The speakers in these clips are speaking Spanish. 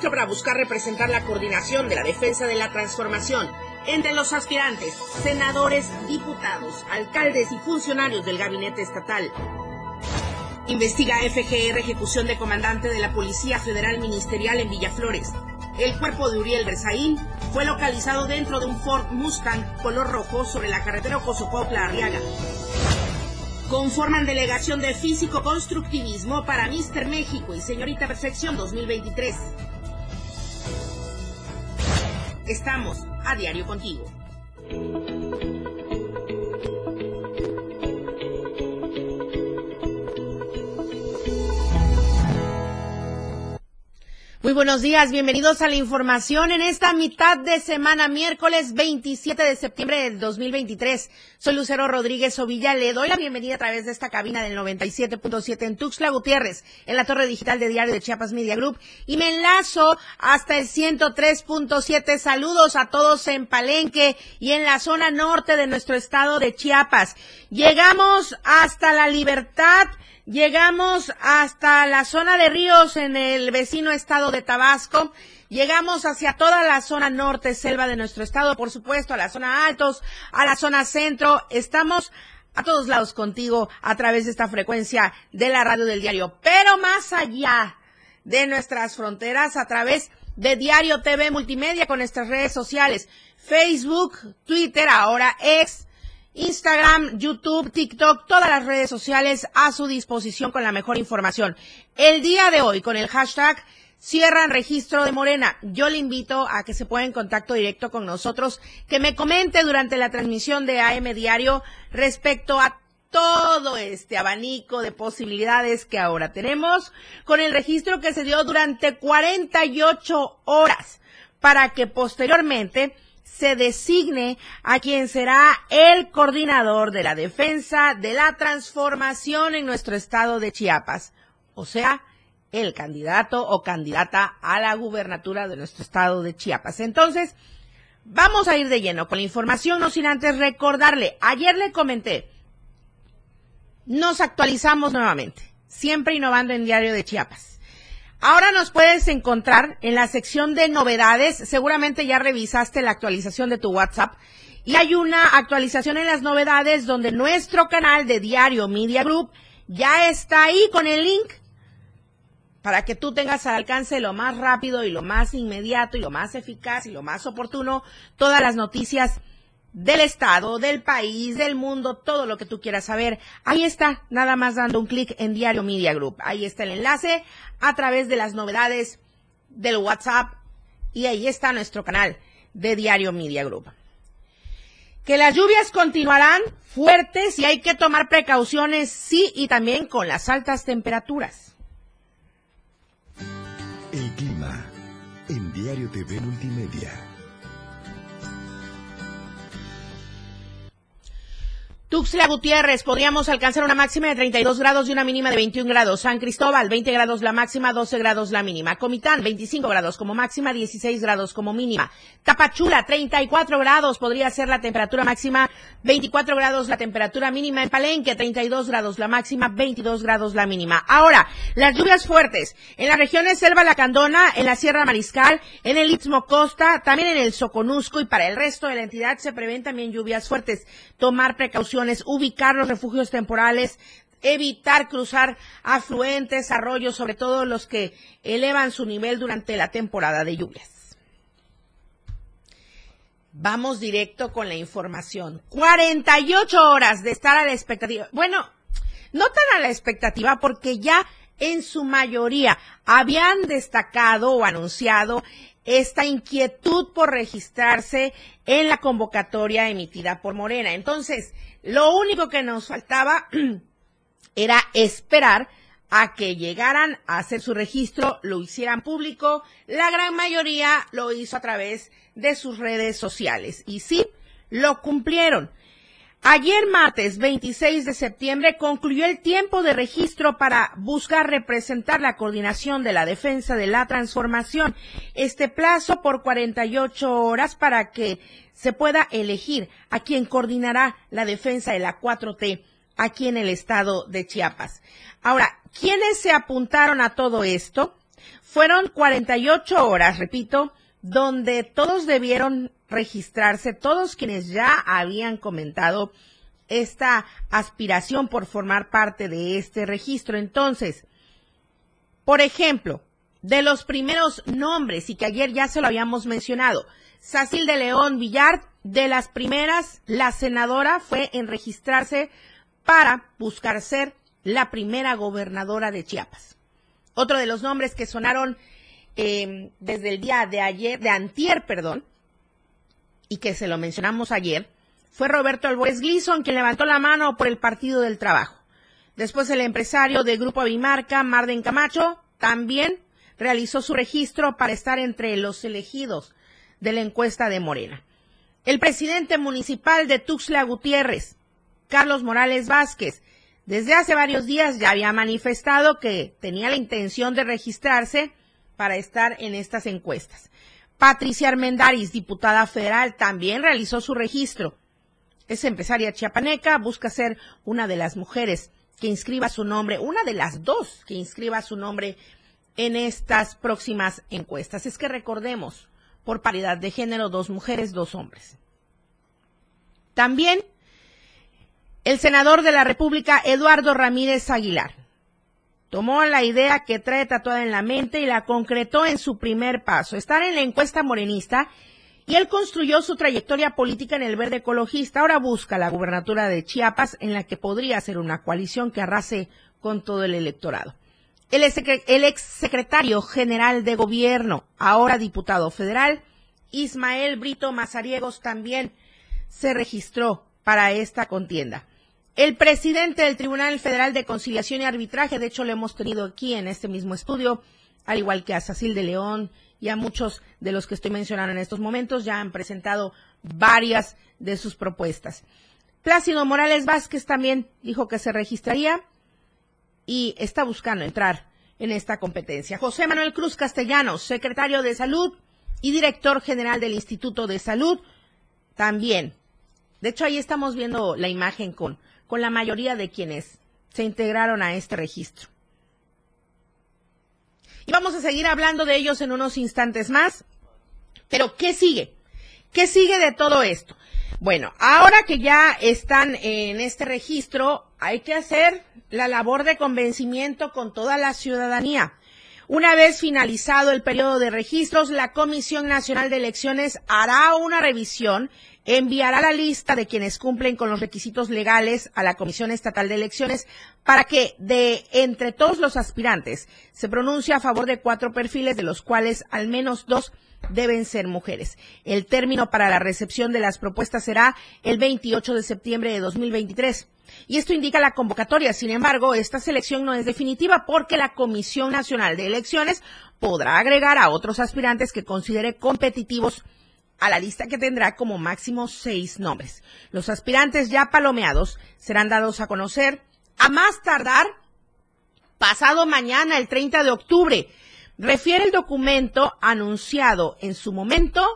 Registro para buscar representar la coordinación de la defensa de la transformación entre los aspirantes, senadores, diputados, alcaldes y funcionarios del gabinete estatal. Investiga FGR ejecución de comandante de la Policía Federal Ministerial en Villaflores. El cuerpo de Uriel Berzaín fue localizado dentro de un Ford Mustang color rojo sobre la carretera Ocosopopla Arriaga. Conforman delegación de físico-constructivismo para Mister México y Señorita Perfección 2023. Estamos a diario contigo. Muy buenos días, bienvenidos a la información en esta mitad de semana, miércoles 27 de septiembre del 2023. Soy Lucero Rodríguez Ovilla, le doy la bienvenida a través de esta cabina del 97.7 en Tuxtla Gutiérrez, en la torre digital de Diario de Chiapas Media Group, y me enlazo hasta el 103.7. Saludos a todos en Palenque y en la zona norte de nuestro estado de Chiapas. Llegamos hasta la libertad Llegamos hasta la zona de ríos en el vecino estado de Tabasco. Llegamos hacia toda la zona norte, selva de nuestro estado, por supuesto, a la zona altos, a la zona centro. Estamos a todos lados contigo a través de esta frecuencia de la radio del diario. Pero más allá de nuestras fronteras, a través de Diario TV Multimedia con nuestras redes sociales, Facebook, Twitter, ahora ex, Instagram, YouTube, TikTok, todas las redes sociales a su disposición con la mejor información. El día de hoy, con el hashtag cierran registro de Morena. Yo le invito a que se ponga en contacto directo con nosotros, que me comente durante la transmisión de AM Diario respecto a todo este abanico de posibilidades que ahora tenemos con el registro que se dio durante 48 horas para que posteriormente se designe a quien será el coordinador de la defensa de la transformación en nuestro estado de Chiapas, o sea, el candidato o candidata a la gubernatura de nuestro estado de Chiapas. Entonces, vamos a ir de lleno con la información, no sin antes recordarle, ayer le comenté, nos actualizamos nuevamente, siempre innovando en Diario de Chiapas. Ahora nos puedes encontrar en la sección de novedades. Seguramente ya revisaste la actualización de tu WhatsApp. Y hay una actualización en las novedades donde nuestro canal de Diario Media Group ya está ahí con el link para que tú tengas al alcance lo más rápido y lo más inmediato y lo más eficaz y lo más oportuno todas las noticias del estado, del país, del mundo, todo lo que tú quieras saber. Ahí está, nada más dando un clic en Diario Media Group. Ahí está el enlace a través de las novedades del WhatsApp y ahí está nuestro canal de Diario Media Group. Que las lluvias continuarán fuertes y hay que tomar precauciones, sí, y también con las altas temperaturas. El clima en Diario TV Multimedia. Tuxtla Gutiérrez, podríamos alcanzar una máxima de 32 grados y una mínima de 21 grados. San Cristóbal, 20 grados la máxima, 12 grados la mínima. Comitán, 25 grados como máxima, 16 grados como mínima. Tapachula, 34 grados podría ser la temperatura máxima, 24 grados la temperatura mínima. En Palenque, 32 grados la máxima, 22 grados la mínima. Ahora, las lluvias fuertes en las regiones Selva Lacandona, en la Sierra Mariscal, en el Istmo Costa, también en el Soconusco y para el resto de la entidad se prevén también lluvias fuertes. Tomar ubicar los refugios temporales, evitar cruzar afluentes, arroyos, sobre todo los que elevan su nivel durante la temporada de lluvias. Vamos directo con la información. 48 horas de estar a la expectativa. Bueno, no tan a la expectativa porque ya en su mayoría habían destacado o anunciado esta inquietud por registrarse en la convocatoria emitida por Morena. Entonces, lo único que nos faltaba era esperar a que llegaran a hacer su registro, lo hicieran público. La gran mayoría lo hizo a través de sus redes sociales. Y sí, lo cumplieron. Ayer martes 26 de septiembre concluyó el tiempo de registro para buscar representar la coordinación de la defensa de la transformación. Este plazo por 48 horas para que se pueda elegir a quien coordinará la defensa de la 4T aquí en el estado de Chiapas. Ahora, ¿quiénes se apuntaron a todo esto? Fueron 48 horas, repito, donde todos debieron registrarse, todos quienes ya habían comentado esta aspiración por formar parte de este registro. Entonces, por ejemplo, de los primeros nombres, y que ayer ya se lo habíamos mencionado, Sacil de León Villar, de las primeras, la senadora fue en registrarse para buscar ser la primera gobernadora de Chiapas. Otro de los nombres que sonaron eh, desde el día de ayer, de antier, perdón, y que se lo mencionamos ayer, fue Roberto Álvarez Gleason quien levantó la mano por el Partido del Trabajo. Después el empresario de Grupo Avimarca, Marden Camacho, también realizó su registro para estar entre los elegidos de la encuesta de Morena. El presidente municipal de Tuxtla Gutiérrez, Carlos Morales Vázquez, desde hace varios días ya había manifestado que tenía la intención de registrarse para estar en estas encuestas. Patricia Armendaris, diputada federal, también realizó su registro. Es empresaria chiapaneca, busca ser una de las mujeres que inscriba su nombre, una de las dos que inscriba su nombre en estas próximas encuestas. Es que recordemos, por paridad de género, dos mujeres, dos hombres. También el senador de la República, Eduardo Ramírez Aguilar, tomó la idea que trae tatuada en la mente y la concretó en su primer paso, estar en la encuesta morenista y él construyó su trayectoria política en el verde ecologista. Ahora busca la gubernatura de Chiapas en la que podría ser una coalición que arrase con todo el electorado. El, ex secretario general de gobierno, ahora diputado federal, Ismael Brito Mazariegos también se registró para esta contienda. El presidente del Tribunal Federal de Conciliación y Arbitraje, de hecho lo hemos tenido aquí en este mismo estudio, al igual que a Sacil de León y a muchos de los que estoy mencionando en estos momentos, ya han presentado varias de sus propuestas. Plácido Morales Vázquez también dijo que se registraría y está buscando entrar en esta competencia. José Manuel Cruz Castellanos, secretario de Salud y director general del Instituto de Salud, también. De hecho, ahí estamos viendo la imagen con, con la mayoría de quienes se integraron a este registro. Y vamos a seguir hablando de ellos en unos instantes más. Pero, ¿qué sigue? ¿Qué sigue de todo esto? Bueno, ahora que ya están en este registro, hay que hacer la labor de convencimiento con toda la ciudadanía. Una vez finalizado el periodo de registros, la Comisión Nacional de Elecciones hará una revisión, enviará la lista de quienes cumplen con los requisitos legales a la Comisión Estatal de Elecciones para que de entre todos los aspirantes se pronuncie a favor de cuatro perfiles, de los cuales al menos dos deben ser mujeres. El término para la recepción de las propuestas será el 28 de septiembre de 2023 y esto indica la convocatoria. Sin embargo, esta selección no es definitiva porque la Comisión Nacional de Elecciones podrá agregar a otros aspirantes que considere competitivos a la lista que tendrá como máximo seis nombres. Los aspirantes ya palomeados serán dados a conocer a más tardar pasado mañana, el 30 de octubre. Refiere el documento anunciado en su momento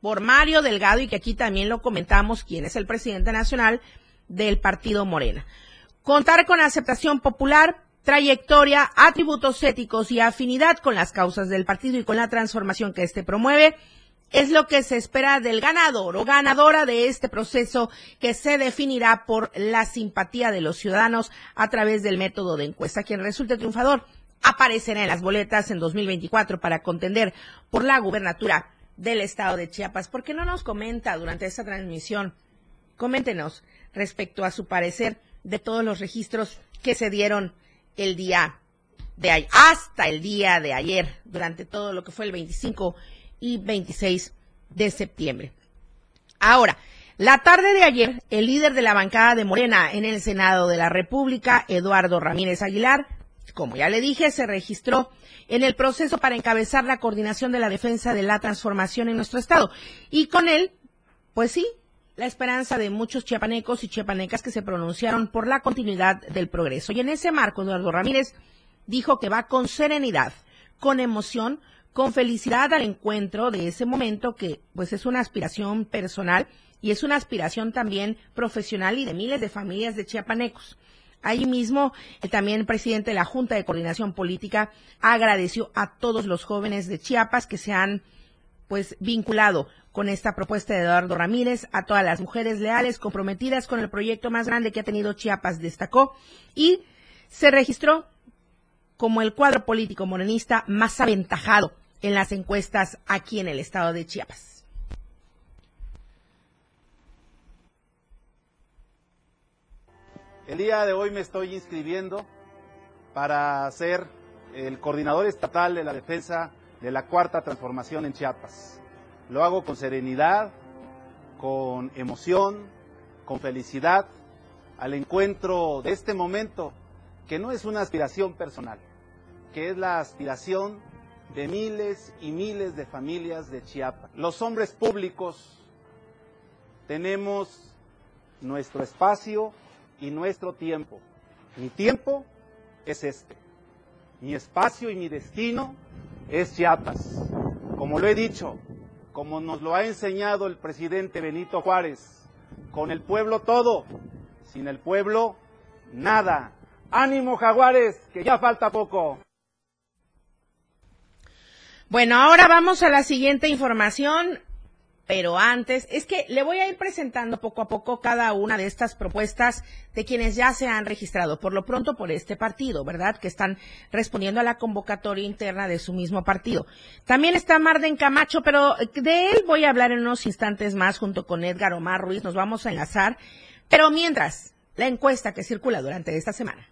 por Mario Delgado y que aquí también lo comentamos, quien es el presidente nacional del Partido Morena. Contar con aceptación popular, trayectoria, atributos éticos y afinidad con las causas del partido y con la transformación que éste promueve es lo que se espera del ganador o ganadora de este proceso que se definirá por la simpatía de los ciudadanos a través del método de encuesta. Quien resulte triunfador aparecerá en las boletas en 2024 para contender por la gubernatura del estado de Chiapas. ¿Por qué no nos comenta durante esta transmisión? Coméntenos respecto a su parecer de todos los registros que se dieron el día de ayer, hasta el día de ayer, durante todo lo que fue el 25 y 26 de septiembre. Ahora, la tarde de ayer, el líder de la bancada de Morena en el Senado de la República, Eduardo Ramírez Aguilar, como ya le dije, se registró en el proceso para encabezar la coordinación de la defensa de la transformación en nuestro Estado. Y con él, pues sí, la esperanza de muchos chiapanecos y chiapanecas que se pronunciaron por la continuidad del progreso. Y en ese marco, Eduardo Ramírez dijo que va con serenidad, con emoción, con felicidad al encuentro de ese momento que pues es una aspiración personal y es una aspiración también profesional y de miles de familias de chiapanecos. Ahí mismo, eh, también el presidente de la Junta de Coordinación Política agradeció a todos los jóvenes de Chiapas que se han pues vinculado con esta propuesta de Eduardo Ramírez, a todas las mujeres leales comprometidas con el proyecto más grande que ha tenido Chiapas, destacó, y se registró como el cuadro político morenista más aventajado en las encuestas aquí en el estado de Chiapas. El día de hoy me estoy inscribiendo para ser el coordinador estatal de la defensa de la cuarta transformación en Chiapas. Lo hago con serenidad, con emoción, con felicidad, al encuentro de este momento, que no es una aspiración personal, que es la aspiración de miles y miles de familias de Chiapas. Los hombres públicos tenemos nuestro espacio y nuestro tiempo. Mi tiempo es este. Mi espacio y mi destino es Chiapas. Como lo he dicho, como nos lo ha enseñado el presidente Benito Juárez, con el pueblo todo, sin el pueblo nada. Ánimo jaguares, que ya falta poco. Bueno, ahora vamos a la siguiente información. Pero antes, es que le voy a ir presentando poco a poco cada una de estas propuestas de quienes ya se han registrado, por lo pronto por este partido, ¿verdad? Que están respondiendo a la convocatoria interna de su mismo partido. También está Marden Camacho, pero de él voy a hablar en unos instantes más junto con Edgar Omar Ruiz, nos vamos a enlazar. Pero mientras, la encuesta que circula durante esta semana.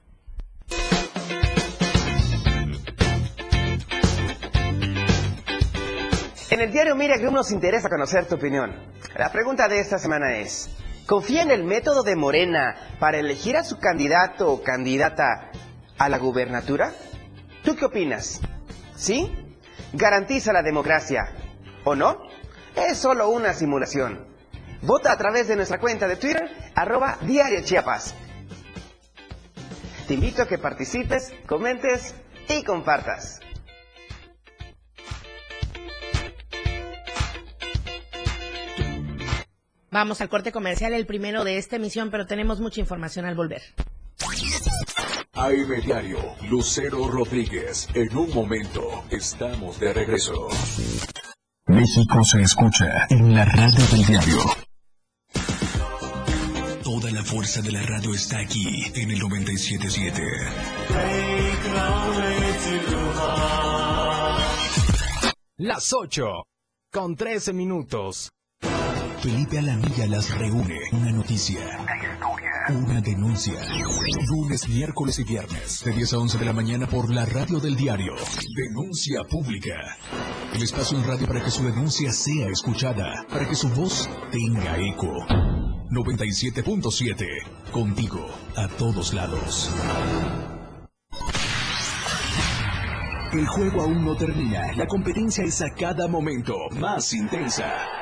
En el diario Mira Group nos interesa conocer tu opinión. La pregunta de esta semana es, ¿confía en el método de Morena para elegir a su candidato o candidata a la gubernatura? ¿Tú qué opinas? ¿Sí? ¿Garantiza la democracia? ¿O no? Es solo una simulación. Vota a través de nuestra cuenta de Twitter, arroba Diario Chiapas. Te invito a que participes, comentes y compartas. Vamos al corte comercial, el primero de esta emisión, pero tenemos mucha información al volver. AM Diario, Lucero Rodríguez. En un momento, estamos de regreso. México se escucha en la radio del diario. Toda la fuerza de la radio está aquí en el 977. Las 8 con 13 minutos. Felipe Alamilla las reúne. Una noticia. Una denuncia. Lunes, miércoles y viernes. De 10 a 11 de la mañana por la radio del diario. Denuncia pública. El espacio en radio para que su denuncia sea escuchada. Para que su voz tenga eco. 97.7. Contigo. A todos lados. El juego aún no termina. La competencia es a cada momento más intensa.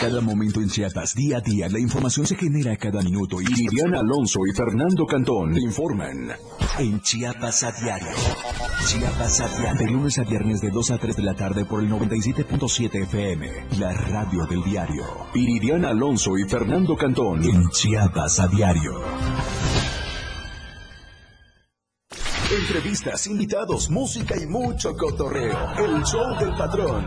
Cada momento en Chiapas, día a día, la información se genera cada minuto y Iriana Alonso y Fernando Cantón te informan en Chiapas a diario. Chiapas a diario. De lunes a viernes de 2 a 3 de la tarde por el 97.7 FM, la radio del diario. Iridiana Alonso y Fernando Cantón en Chiapas a diario. Entrevistas, invitados, música y mucho cotorreo. El show del patrón.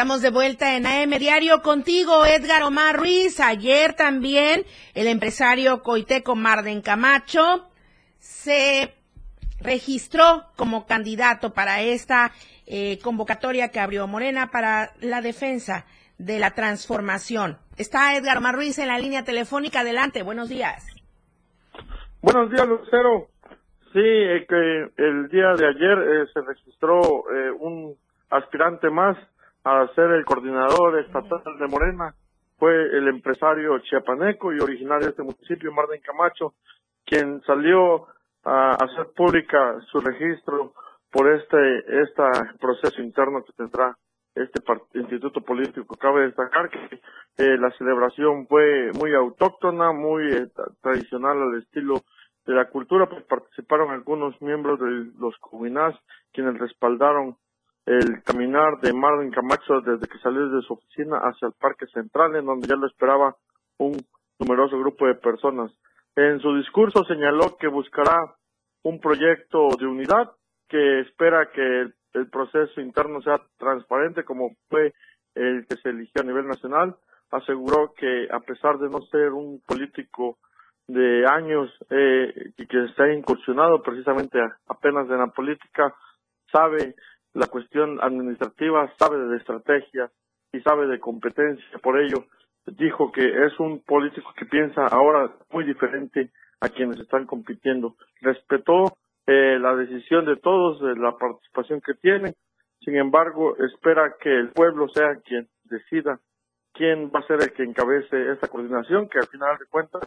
Estamos de vuelta en AM Diario contigo, Edgar Omar Ruiz. Ayer también el empresario Coiteco Marden Camacho se registró como candidato para esta eh, convocatoria que abrió Morena para la defensa de la transformación. Está Edgar Omar Ruiz en la línea telefónica. Adelante, buenos días. Buenos días, Lucero. Sí, eh, que el día de ayer eh, se registró un aspirante más a ser el coordinador estatal de Morena fue el empresario chiapaneco y originario de este municipio, Marden Camacho, quien salió a hacer pública su registro por este este proceso interno que tendrá este instituto político. Cabe destacar que eh, la celebración fue muy autóctona, muy eh, tradicional al estilo de la cultura, pues participaron algunos miembros de los comunidades quienes respaldaron el caminar de Marlon Camacho desde que salió de su oficina hacia el Parque Central, en donde ya lo esperaba un numeroso grupo de personas. En su discurso señaló que buscará un proyecto de unidad que espera que el, proceso interno sea transparente como fue el que se eligió a nivel nacional. Aseguró que a pesar de no ser un político de años eh, y que ha incursionado precisamente apenas en la política, sabe la cuestión administrativa, sabe de estrategia y sabe de competencia. Por ello, dijo que es un político que piensa ahora muy diferente a quienes están compitiendo. Respetó eh, la decisión de todos, de la participación que tienen. Sin embargo, espera que el pueblo sea quien decida quién va a ser el que encabece esta coordinación, que al final de cuentas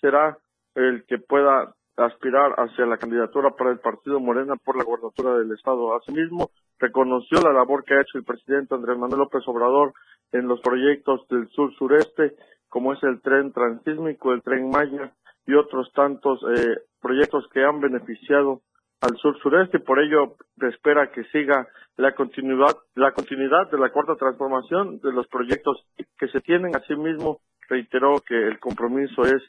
será el que pueda aspirar hacia la candidatura para el partido Morena por la gubernatura del Estado. Asimismo, reconoció la labor que ha hecho el presidente Andrés Manuel López Obrador en los proyectos del sur-sureste, como es el tren transísmico, el tren Maya y otros tantos eh, proyectos que han beneficiado al sur-sureste por ello espera que siga la continuidad, la continuidad de la cuarta transformación de los proyectos que se tienen. Asimismo, reiteró que el compromiso es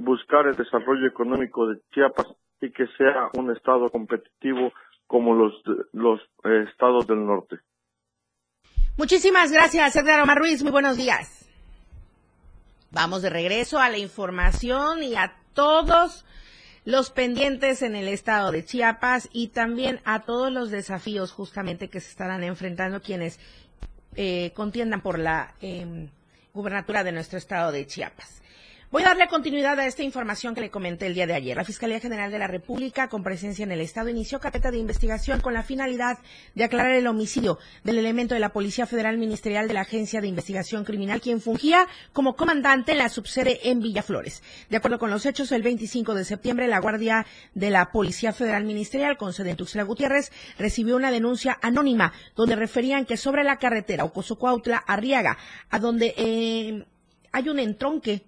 buscar el desarrollo económico de Chiapas y que sea un estado competitivo como los, los eh, estados del norte. Muchísimas gracias, Edgar Omar Ruiz. Muy buenos días. Vamos de regreso a la información y a todos los pendientes en el estado de Chiapas y también a todos los desafíos justamente que se estarán enfrentando quienes eh, contiendan por la eh, gubernatura de nuestro estado de Chiapas. Voy a darle continuidad a esta información que le comenté el día de ayer. La Fiscalía General de la República, con presencia en el Estado, inició carpeta de investigación con la finalidad de aclarar el homicidio del elemento de la Policía Federal Ministerial de la Agencia de Investigación Criminal, quien fungía como comandante en la subsede en Villaflores. De acuerdo con los hechos, el 25 de septiembre, la Guardia de la Policía Federal Ministerial, con sede en Tuxtla Gutiérrez, recibió una denuncia anónima donde referían que sobre la carretera Ocosocuautla Arriaga, a donde eh, hay un entronque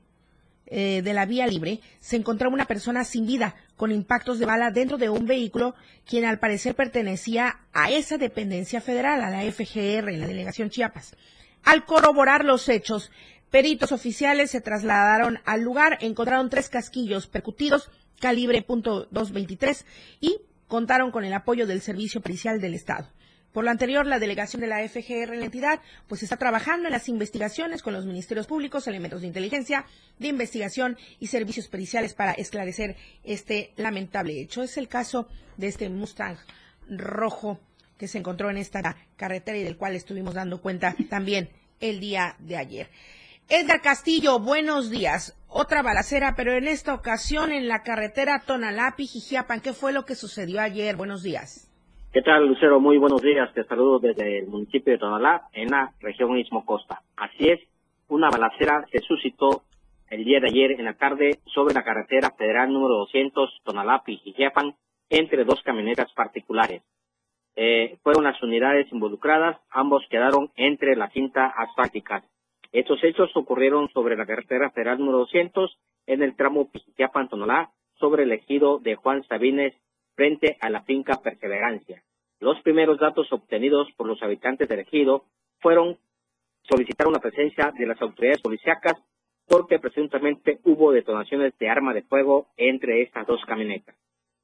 eh, de la vía libre, se encontraba una persona sin vida con impactos de bala dentro de un vehículo, quien al parecer pertenecía a esa dependencia federal, a la FGR, la delegación Chiapas. Al corroborar los hechos, peritos oficiales se trasladaron al lugar, encontraron tres casquillos percutidos, calibre .223, y contaron con el apoyo del Servicio Pericial del Estado. Por lo anterior, la delegación de la FGR en la entidad pues está trabajando en las investigaciones con los ministerios públicos, elementos de inteligencia, de investigación y servicios periciales para esclarecer este lamentable hecho. Es el caso de este Mustang rojo que se encontró en esta carretera y del cual estuvimos dando cuenta también el día de ayer. Edgar Castillo, buenos días. Otra balacera, pero en esta ocasión en la carretera Tonalapi, Jijiapan. ¿Qué fue lo que sucedió ayer? Buenos días. ¿Qué tal, Lucero? Muy buenos días. Te saludo desde el municipio de Tonalá, en la región Istmo Costa. Así es, una balacera se suscitó el día de ayer en la tarde sobre la carretera federal número 200 Tonalá-Pijijiapan entre dos camionetas particulares. Eh, fueron las unidades involucradas, ambos quedaron entre la cinta asfáltica. Estos hechos ocurrieron sobre la carretera federal número 200 en el tramo Pijijiapan-Tonalá sobre el ejido de Juan Sabines frente a la finca Perseverancia. Los primeros datos obtenidos por los habitantes del ejido fueron solicitar una presencia de las autoridades policíacas porque presuntamente hubo detonaciones de arma de fuego entre estas dos camionetas.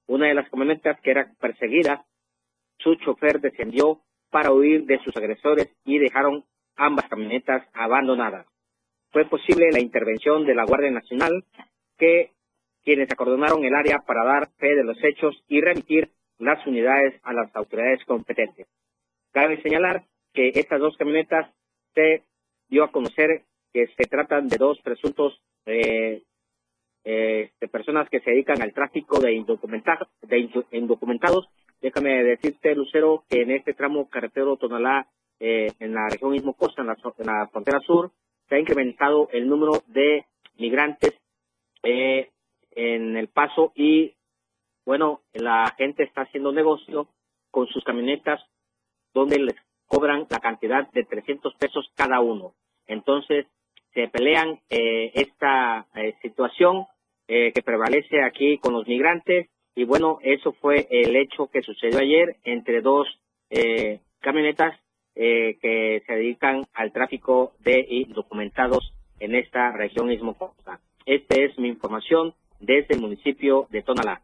Una de las camionetas que era perseguida, su chofer descendió para huir de sus agresores y dejaron ambas camionetas abandonadas. Fue posible la intervención de la Guardia Nacional, que quienes acordonaron el área para dar fe de los hechos y remitir las unidades a las autoridades competentes. Cabe señalar que estas dos camionetas se dio a conocer que se tratan de dos presuntos eh, eh, de personas que se dedican al tráfico de, de indocumentados. Déjame decirte, Lucero, que en este tramo carretero Tonalá, eh, en la región mismo Costa, en la, frontera sur, se ha incrementado el número de migrantes eh, en el paso y, bueno, la gente está haciendo negocio con sus camionetas donde les cobran la cantidad de 300 pesos cada uno. Entonces, se pelean eh, esta eh, situación eh, que prevalece aquí con los migrantes y bueno, eso fue el hecho que sucedió ayer entre dos camionetas que se dedican al tráfico de indocumentados en esta región mismo. Esta es mi información desde el municipio de Tonalá.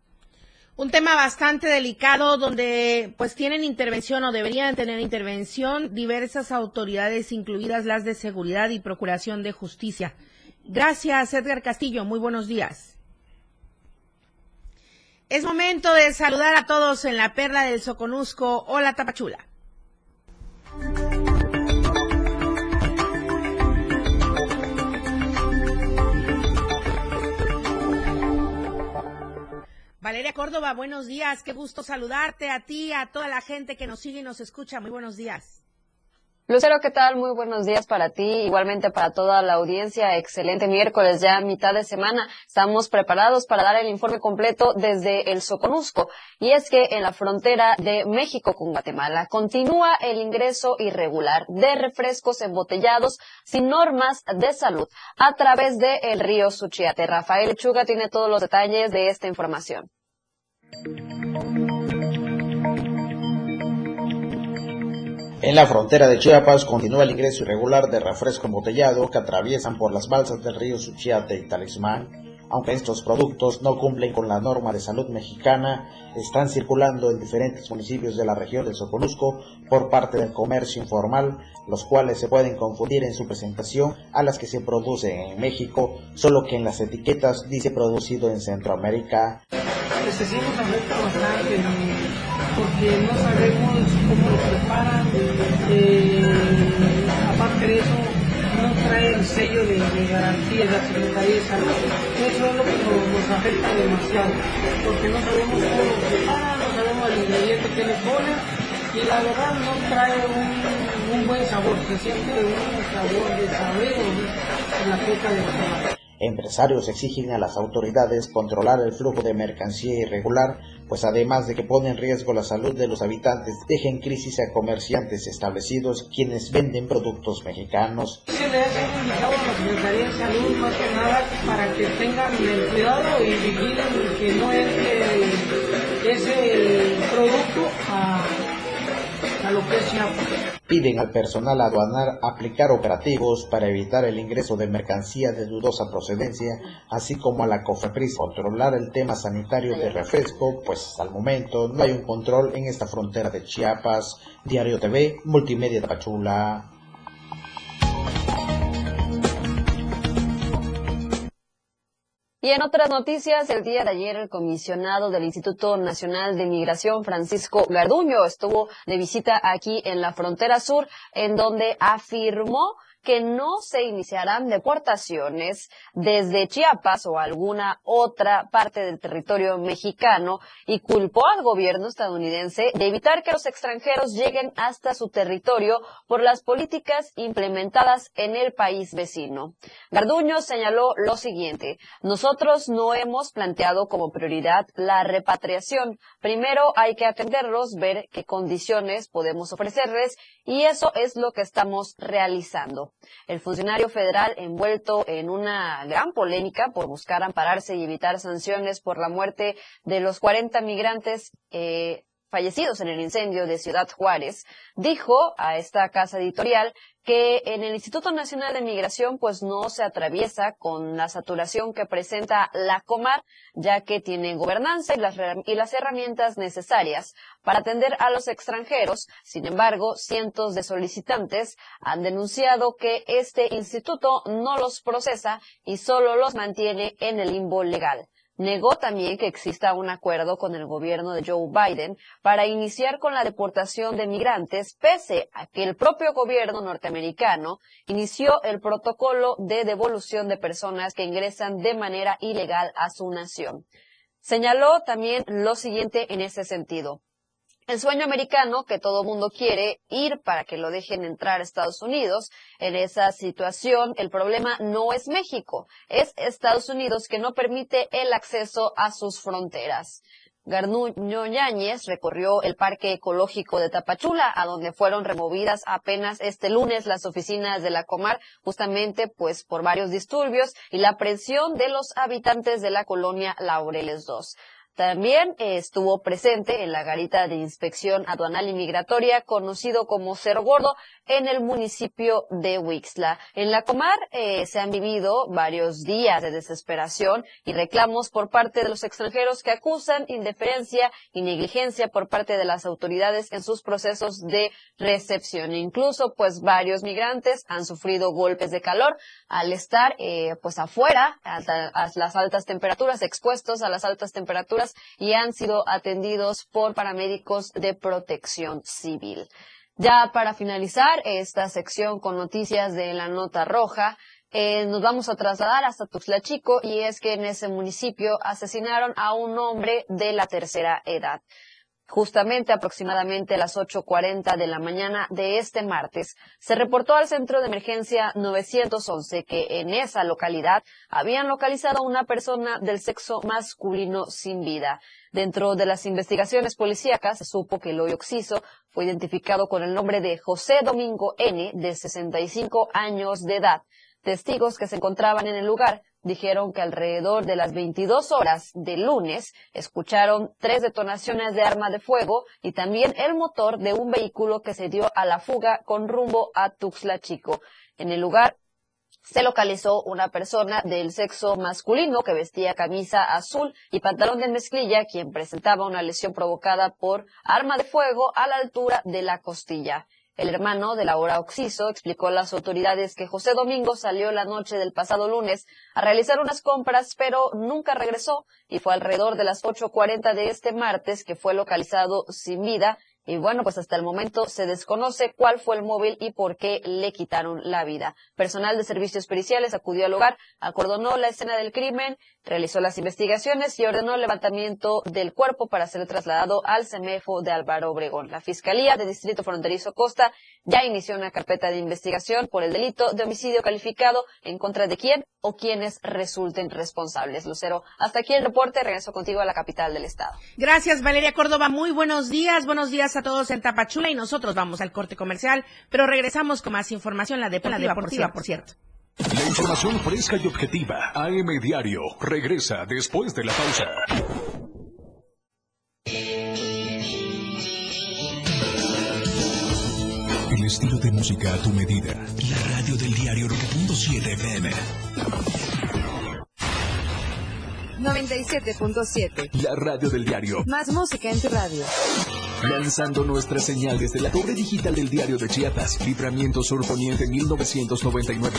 Un tema bastante delicado donde pues tienen intervención o deberían tener intervención diversas autoridades, incluidas las de seguridad y procuración de justicia. Gracias, Edgar Castillo. Muy buenos días. Es momento de saludar a todos en la perla del Soconusco. Hola, Tapachula. Valeria Córdoba, buenos días. Qué gusto saludarte a ti, a toda la gente que nos sigue y nos escucha. Muy buenos días. Lucero, ¿qué tal? Muy buenos días para ti, igualmente para toda la audiencia. Excelente miércoles, ya mitad de semana. Estamos preparados para dar el informe completo desde el Soconusco. Y es que en la frontera de México con Guatemala continúa el ingreso irregular de refrescos embotellados sin normas de salud a través del río Suchiate. Rafael Chuga tiene todos los detalles de esta información. En la frontera de Chiapas continúa el ingreso irregular de refresco embotellado que atraviesan por las balsas del río Suchiate y Talismán. Aunque estos productos no cumplen con la norma de salud mexicana, están circulando en diferentes municipios de la región del Soconusco por parte del comercio informal, los cuales se pueden confundir en su presentación a las que se producen en México, solo que en las etiquetas dice producido en Centroamérica. Porque no sabemos cómo lo preparan. Eh, aparte de eso, no trae el sello de, garantía de la Secretaría de Salud. Eso es lo que nos, afecta demasiado, porque no sabemos cómo lo no sabemos el ingrediente que le ponen y la verdad no trae un, un buen sabor, se siente un sabor de saber en la coca de la Empresarios exigen a las autoridades controlar el flujo de mercancía irregular, pues además de que pone en riesgo la salud de los habitantes, deja en crisis a comerciantes establecidos quienes venden productos mexicanos. Se le hace un indicado a la Secretaría de Salud más que nada para que tengan el cuidado y vigilen que no entre ese producto a, a lo que es Piden al personal aduanar aplicar operativos para evitar el ingreso de mercancía de dudosa procedencia, así como a la COFEPRIS controlar el tema sanitario de refresco, pues al momento no hay un control en esta frontera de Chiapas. Diario TV, Multimedia de Y en otras noticias, el día de ayer el comisionado del Instituto Nacional de Migración, Francisco Garduño, estuvo de visita aquí en la frontera sur, en donde afirmó que no se iniciarán deportaciones desde Chiapas o alguna otra parte del territorio mexicano y culpó al gobierno estadounidense de evitar que los extranjeros lleguen hasta su territorio por las políticas implementadas en el país vecino. Garduño señaló lo siguiente, nosotros no hemos planteado como prioridad la repatriación. Primero hay que atenderlos, ver qué condiciones podemos ofrecerles y eso es lo que estamos realizando. El funcionario federal envuelto en una gran polémica por buscar ampararse y evitar sanciones por la muerte de los 40 migrantes eh, fallecidos en el incendio de Ciudad Juárez, dijo a esta casa editorial que en el Instituto Nacional de Migración pues no se atraviesa con la saturación que presenta la Comar, ya que tiene gobernanza y las, herramientas necesarias para atender a los extranjeros. Sin embargo, cientos de solicitantes han denunciado que este instituto no los procesa y solo los mantiene en el limbo legal. Negó también que exista un acuerdo con el gobierno de Joe Biden para iniciar con la deportación de migrantes, pese a que el propio gobierno norteamericano inició el protocolo de devolución de personas que ingresan de manera ilegal a su nación. Señaló también lo siguiente en ese sentido. El sueño americano que todo mundo quiere ir para que lo dejen entrar a Estados Unidos. En esa situación, el problema no es México, es Estados Unidos que no permite el acceso a sus fronteras. Garnuño Yáñez recorrió el Parque Ecológico de Tapachula, a donde fueron removidas apenas este lunes las oficinas de la Comar, justamente pues por varios disturbios y la presión de los habitantes de la colonia Laureles II. También eh, estuvo presente en la garita de inspección aduanal y migratoria, conocido como Cerro Gordo, en el municipio de Huixla. En la Comar eh, se han vivido varios días de desesperación y reclamos por parte de los extranjeros que acusan indiferencia y negligencia por parte de las autoridades en sus procesos de recepción. Incluso, pues, varios migrantes han sufrido golpes de calor al estar, eh, pues, afuera, a las altas temperaturas, expuestos a las altas temperaturas y han sido atendidos por paramédicos de protección civil. Ya para finalizar esta sección con noticias de la nota roja, eh, nos vamos a trasladar hasta Tuxtla Chico y es que en ese municipio asesinaron a un hombre de la tercera edad. Justamente aproximadamente a las 8.40 de la mañana de este martes, se reportó al centro de emergencia 911 que en esa localidad habían localizado a una persona del sexo masculino sin vida. Dentro de las investigaciones policíacas se supo que el hoyo oxiso fue identificado con el nombre de José Domingo N, de 65 años de edad. Testigos que se encontraban en el lugar dijeron que alrededor de las 22 horas del lunes escucharon tres detonaciones de arma de fuego y también el motor de un vehículo que se dio a la fuga con rumbo a Tuxtla Chico. En el lugar se localizó una persona del sexo masculino que vestía camisa azul y pantalón de mezclilla, quien presentaba una lesión provocada por arma de fuego a la altura de la costilla. El hermano de Laura Oxiso explicó a las autoridades que José Domingo salió la noche del pasado lunes a realizar unas compras, pero nunca regresó y fue alrededor de las 8.40 de este martes que fue localizado sin vida y bueno, pues hasta el momento se desconoce cuál fue el móvil y por qué le quitaron la vida. Personal de servicios periciales acudió al lugar, acordonó la escena del crimen, realizó las investigaciones y ordenó el levantamiento del cuerpo para ser trasladado al CEMEFO de Álvaro Obregón. La Fiscalía de Distrito Fronterizo Costa ya inició una carpeta de investigación por el delito de homicidio calificado en contra de quién o quienes resulten responsables. Lucero, hasta aquí el reporte. Regreso contigo a la capital del estado. Gracias, Valeria Córdoba. Muy buenos días. Buenos días a todos en Tapachula y nosotros vamos al corte comercial, pero regresamos con más información, la deportiva, la deportiva por, cierto. La información fresca y objetiva, AM Diario, regresa después de la pausa. El estilo de música a tu medida. La radio del diario 9.7 FM. 97.7. La radio del diario. Más música en tu radio. Lanzando nuestra señal desde la torre digital del diario de Chiapas, Libramiento Sur Poniente 1999.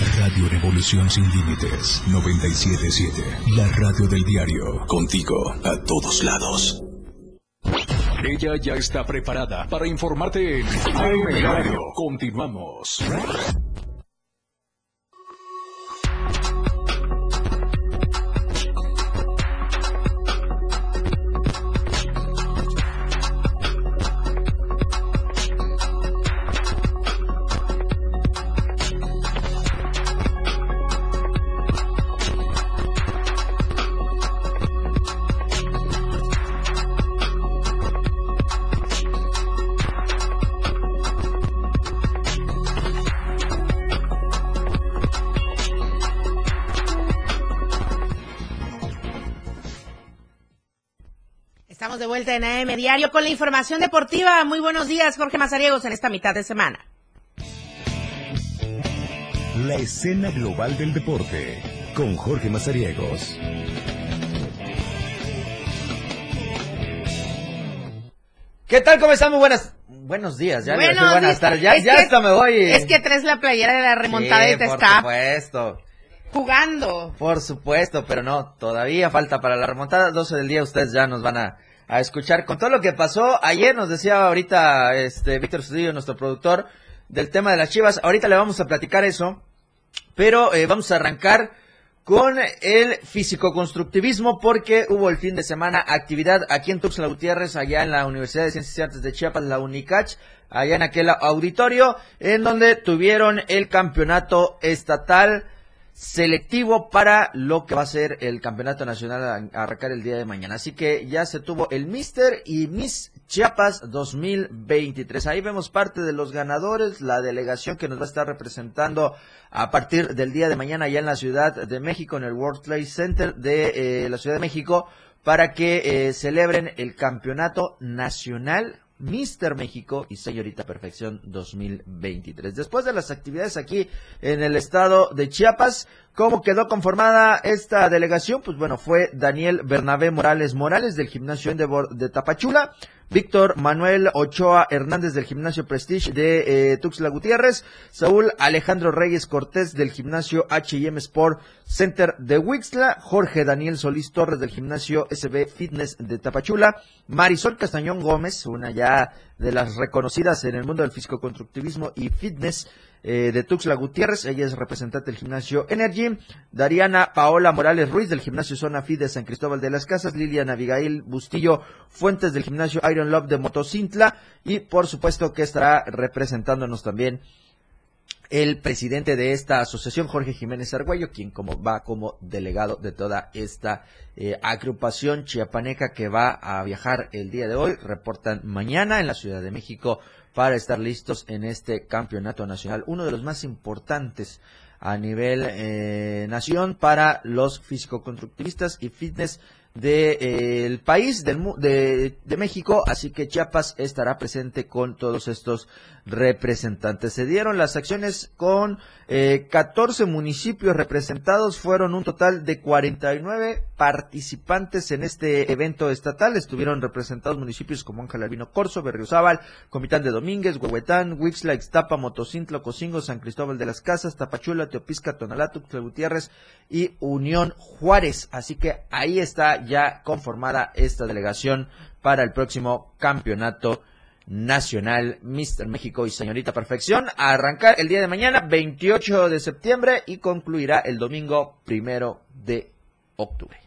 Radio Revolución Sin Límites 977. La radio del diario. Contigo a todos lados. Ella ya está preparada para informarte en AM Radio. Continuamos. Vuelta en AM Diario con la información deportiva. Muy buenos días, Jorge Mazariegos, en esta mitad de semana. La escena global del deporte con Jorge Mazariegos. ¿Qué tal? ¿Cómo están? Muy buenas. Buenos días, ya Buenos buenas días. tardes. Ya, Es ya que- hasta me voy. Es que traes la playera de la remontada Sí, y te por está supuesto. jugando. Por supuesto, pero no, todavía falta para la remontada. 12 del día ustedes ya nos van a, a escuchar con todo lo que pasó. Ayer nos decía ahorita este Víctor Cedillo, nuestro productor, del tema de las chivas. Ahorita le vamos a platicar eso, pero eh, vamos a arrancar con el físico-constructivismo porque hubo el fin de semana actividad aquí en Tuxtla Gutiérrez, allá en la Universidad de Ciencias y Artes de Chiapas, la UNICACH, allá en aquel auditorio, en donde tuvieron el campeonato estatal selectivo para lo que va a ser el campeonato nacional a arrancar el día de mañana. Así que ya se tuvo el Mister y Miss Chiapas 2023. Ahí vemos parte de los ganadores, la delegación que nos va a estar representando a partir del día de mañana ya en la Ciudad de México, en el World Trade Center de eh, la Ciudad de México, para que eh, celebren el campeonato nacional Mister México y Señorita Perfección 2023. Después de las actividades aquí en el estado de Chiapas, ¿cómo quedó conformada esta delegación? Pues bueno, fue Daniel Bernabé Morales Morales del gimnasio de, de Tapachula, Víctor Manuel Ochoa Hernández del gimnasio Prestige de eh, Tuxtla Gutiérrez, Saúl Alejandro Reyes Cortés del gimnasio H&M Sport Center de Huixtla, Jorge Daniel Solís Torres del gimnasio SB Fitness de Tapachula, Marisol Castañón Gómez, una ya de las reconocidas en el mundo del fisicoconstructivismo y fitness eh, de Tuxtla Gutiérrez, ella es representante del gimnasio Energy, Dariana Paola Morales Ruiz del gimnasio Zona Fit de San Cristóbal de las Casas, Lilian Abigail Bustillo Fuentes del gimnasio Iron Love de Motocintla. Y por supuesto que estará representándonos también el presidente de esta asociación, Jorge Jiménez Argüello, quien como va como delegado de toda esta eh, agrupación chiapaneca que va a viajar el día de hoy. Reportan mañana en la Ciudad de México para estar listos en este campeonato nacional, uno de los más importantes a nivel eh, nación para los físico-constructivistas y fitness del país, del, de, de México, así que Chiapas estará presente con todos estos representantes. Se dieron las acciones con eh, 14 municipios representados, fueron un total de 49 participantes en este evento estatal, estuvieron representados municipios como Ángel Albino Corso, Berriozábal, Comitán de Domínguez, Huehuetán, Huixla, Ixtapa, Motocintlo, Cocingo, San Cristóbal de las Casas, Tapachula, Teopisca, Tonalá, Tuxtla Gutiérrez y Unión Juárez. Así que ahí está ya conformada esta delegación para el próximo campeonato nacional Mister México y Señorita Perfección a arrancar el día de mañana 28 de septiembre y concluirá el domingo primero de octubre.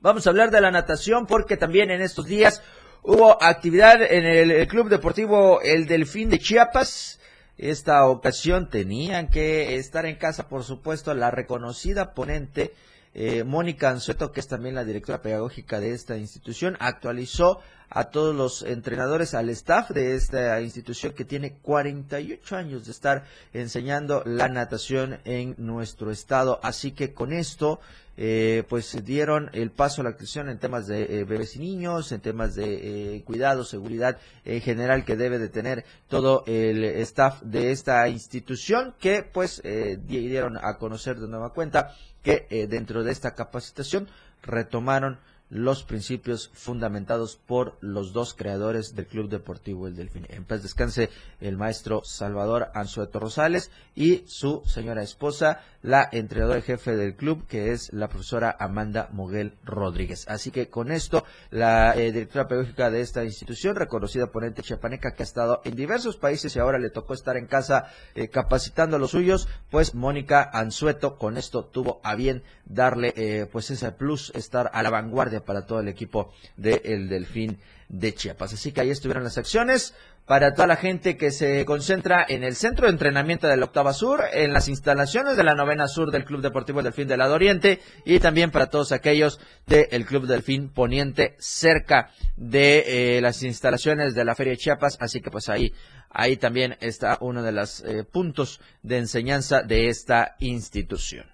Vamos a hablar de la natación porque también en estos días hubo actividad en el Club Deportivo El Delfín de Chiapas. Esta ocasión tenían que estar en casa, por supuesto, la reconocida ponente eh, Mónica Anzueto, que es también la directora pedagógica de esta institución, actualizó a todos los entrenadores, al staff de esta institución que tiene 48 años de estar enseñando la natación en nuestro estado. Así que con esto, eh, pues dieron el paso a la acción en temas de eh, bebés y niños, en temas de eh, cuidado, seguridad en general que debe de tener todo el staff de esta institución que pues dieron a conocer de nueva cuenta que dentro de esta capacitación retomaron los principios fundamentados por los dos creadores del Club Deportivo El Delfín. En paz descanse el maestro Salvador Anzueto Rosales y su señora esposa, la entrenadora jefe del club, que es la profesora Amanda Moguel Rodríguez. Así que con esto, la eh, directora pedagógica de esta institución, reconocida ponente chiapaneca, que ha estado en diversos países y ahora le tocó estar en casa eh, capacitando a los suyos, pues Mónica Anzueto con esto tuvo a bien darle eh, pues ese plus, estar a la vanguardia para todo el equipo del Delfín de Chiapas. Así que ahí estuvieron las acciones para toda la gente que se concentra en el centro de entrenamiento de la Octava Sur, en las instalaciones de la Novena Sur del Club Deportivo Delfín del Lado Oriente y también para todos aquellos del Club Delfín Poniente cerca de eh, las instalaciones de la Feria de Chiapas. Así que pues ahí, ahí también está uno de los eh, puntos de enseñanza de esta institución.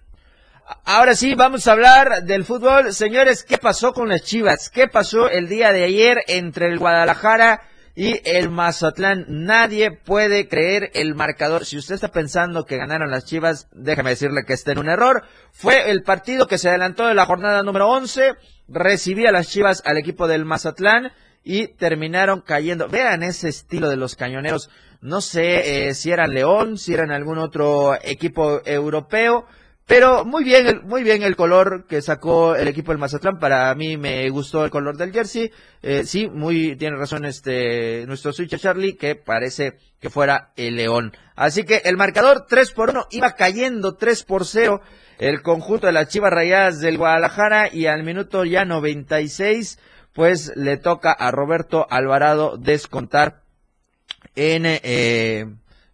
Ahora sí, vamos a hablar del fútbol. Señores, ¿qué pasó con las Chivas? ¿Qué pasó el día de ayer entre el Guadalajara y el Mazatlán? Nadie puede creer el marcador. Si usted está pensando que ganaron las Chivas, déjame decirle que está en un error. Fue el partido que se adelantó de la jornada número 11. Recibía las Chivas al equipo del Mazatlán y terminaron cayendo. Vean ese estilo de los cañoneros. No sé eh, si eran León, si eran algún otro equipo europeo pero muy bien, muy bien el color que sacó el equipo del Mazatlán. Para mí me gustó el color del jersey. Eh, sí, muy tiene razón este nuestro switcher Charlie que parece que fuera el León. Así que el marcador 3 por 1 iba cayendo 3 por 0 el conjunto de las Chivas Rayadas del Guadalajara y al minuto ya 96 pues le toca a Roberto Alvarado descontar en eh,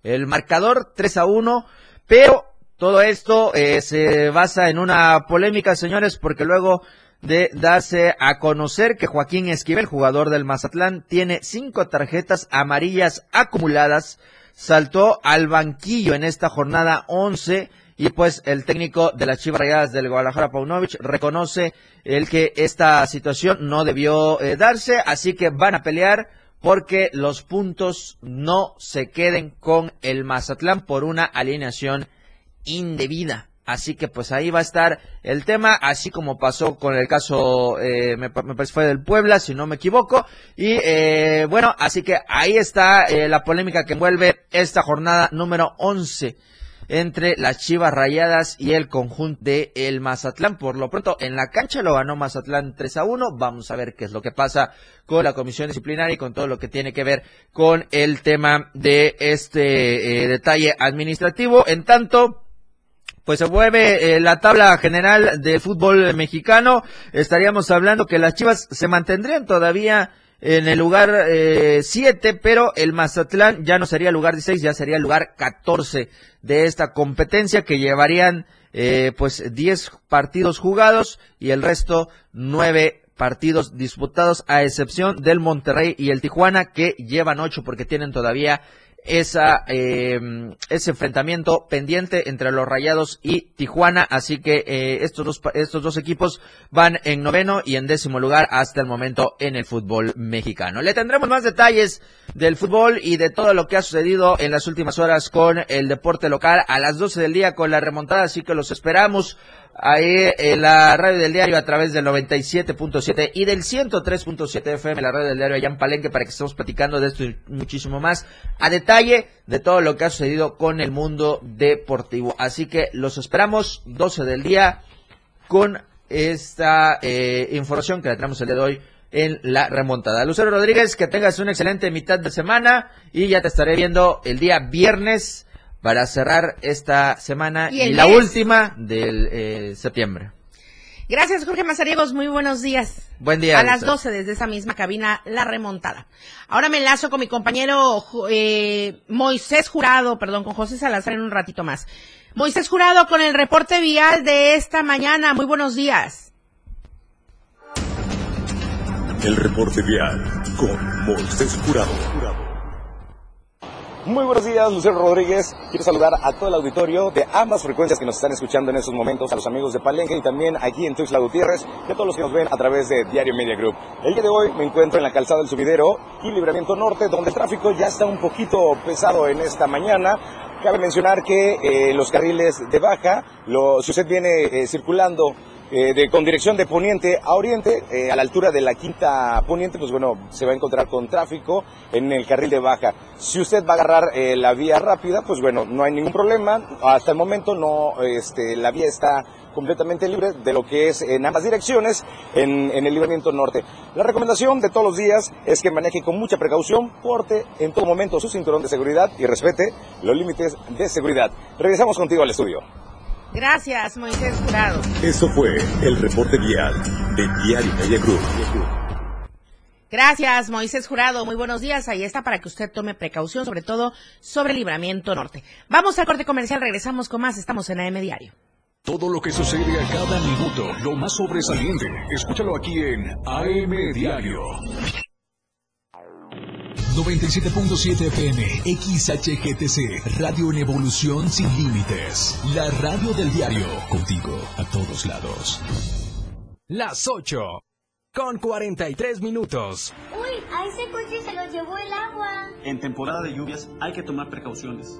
el marcador 3 a 1, pero todo esto eh, se basa en una polémica, señores, porque luego de darse a conocer que Joaquín Esquivel, jugador del Mazatlán, tiene cinco tarjetas amarillas acumuladas, saltó al banquillo en esta jornada 11 y pues el técnico de las Chivas Rayadas del Guadalajara, Paunovic, reconoce el que esta situación no debió eh, darse, así que van a pelear porque los puntos no se queden con el Mazatlán por una alineación indebida. Así que pues ahí va a estar el tema, así como pasó con el caso, eh, me, parece fue del Puebla, si no me equivoco. Y eh, bueno, así que ahí está eh, la polémica que envuelve esta jornada número 11 entre las Chivas Rayadas y el conjunto de el Mazatlán. Por lo pronto, en la cancha lo ganó Mazatlán 3 a 1. Vamos a ver qué es lo que pasa con la comisión disciplinaria y con todo lo que tiene que ver con el tema de este detalle administrativo. En tanto, pues se mueve eh, la tabla general del fútbol mexicano. Estaríamos hablando que las Chivas se mantendrían todavía en el lugar 7, eh, pero el Mazatlán ya no sería lugar 16, ya sería lugar 14 de esta competencia que llevarían eh, pues 10 partidos jugados y el resto 9 partidos disputados a excepción del Monterrey y el Tijuana que llevan 8 porque tienen todavía esa, eh, ese enfrentamiento pendiente entre los Rayados y Tijuana. Así que eh, estos, dos, estos dos equipos van en noveno y en décimo lugar hasta el momento en el fútbol mexicano. Le tendremos más detalles del fútbol y de todo lo que ha sucedido en las últimas horas con el deporte local a las 12 del día con la remontada. Así que los esperamos ahí en la radio del diario a través del 97.7 y del 103.7 FM, la radio del diario allá en Palenque, para que estemos platicando de esto y muchísimo más a detalle de todo lo que ha sucedido con el mundo deportivo. Así que los esperamos 12 del día con esta eh, información que le traemos el día de hoy en la remontada. Lucero Rodríguez, que tengas una excelente mitad de semana y ya te estaré viendo el día viernes para cerrar esta semana y, la última del eh, septiembre. Gracias, Jorge Mazariegos. Muy buenos días. Buen día. A las Lucero. 12 desde esa misma cabina, la remontada. Ahora me enlazo con mi compañero eh, Moisés Jurado, perdón, con José Salazar en un ratito más. Moisés Jurado con el reporte vial de esta mañana. Muy buenos días. El reporte vial con Moisés Jurado. Muy buenos días, Lucero Rodríguez. Quiero saludar a todo el auditorio de ambas frecuencias que nos están escuchando en estos momentos, a los amigos de Palenque y también aquí en Tuxtla Gutiérrez, y a todos los que nos ven a través de Diario Media Group. El día de hoy me encuentro en la calzada del Subidero y Libramiento Norte, donde el tráfico ya está un poquito pesado en esta mañana. Cabe mencionar que eh, los carriles de baja, lo- si usted viene eh, circulando eh, de, con dirección de poniente a oriente, eh, a la altura de la quinta poniente, pues bueno, se va a encontrar con tráfico en el carril de baja. Si usted va a agarrar eh, la vía rápida, pues bueno, no hay ningún problema. Hasta el momento no, este, la vía está completamente libre de lo que es en ambas direcciones en, en el libramiento norte. La recomendación de todos los días es que maneje con mucha precaución, porte en todo momento su cinturón de seguridad y respete los límites de seguridad. Regresamos contigo al estudio. Gracias, Moisés Jurado. Eso fue el reporte vial de Diario Media Group. Gracias, Moisés Jurado. Muy buenos días. Ahí está para que usted tome precaución, sobre todo sobre el libramiento norte. Vamos al corte comercial. Regresamos con más. Estamos en AM Diario. Todo lo que sucede a cada minuto, lo más sobresaliente, escúchalo aquí en AM Diario. 97.7 FM, XHGTC, Radio en Evolución Sin Límites. La radio del diario, contigo a todos lados. Las 8. Con 43 minutos. Uy, a ese coche se lo llevó el agua. En temporada de lluvias hay que tomar precauciones.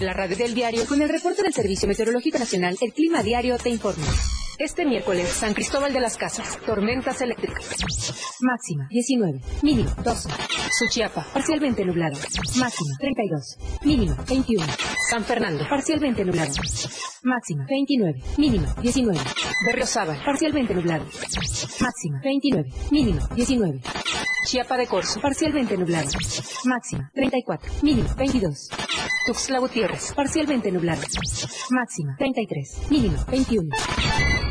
La radio del diario, con el reporte del Servicio Meteorológico Nacional, el Clima Diario te informa. Este miércoles, San Cristóbal de las Casas, tormentas eléctricas. Máxima 19, mínimo 12. Suchiapa, parcialmente nublado. Máxima 32, mínimo 21. San Fernando, parcialmente nublado. Máxima 29, mínimo 19. Berriozábal, parcialmente nublado. Máxima 29, mínimo 19. Chiapa de Corzo, parcialmente nublado. Máxima 34, mínimo 22. Tuxtla Gutiérrez, parcialmente nublado. Máxima 33, mínimo 21.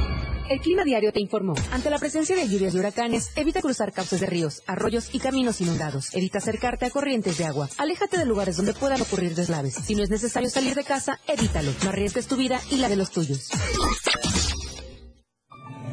El Clima Diario te informó. Ante la presencia de lluvias y huracanes, evita cruzar cauces de ríos, arroyos y caminos inundados. Evita acercarte a corrientes de agua. Aléjate de lugares donde puedan ocurrir deslaves. Si no es necesario salir de casa, evítalo. No arriesgues tu vida y la de los tuyos.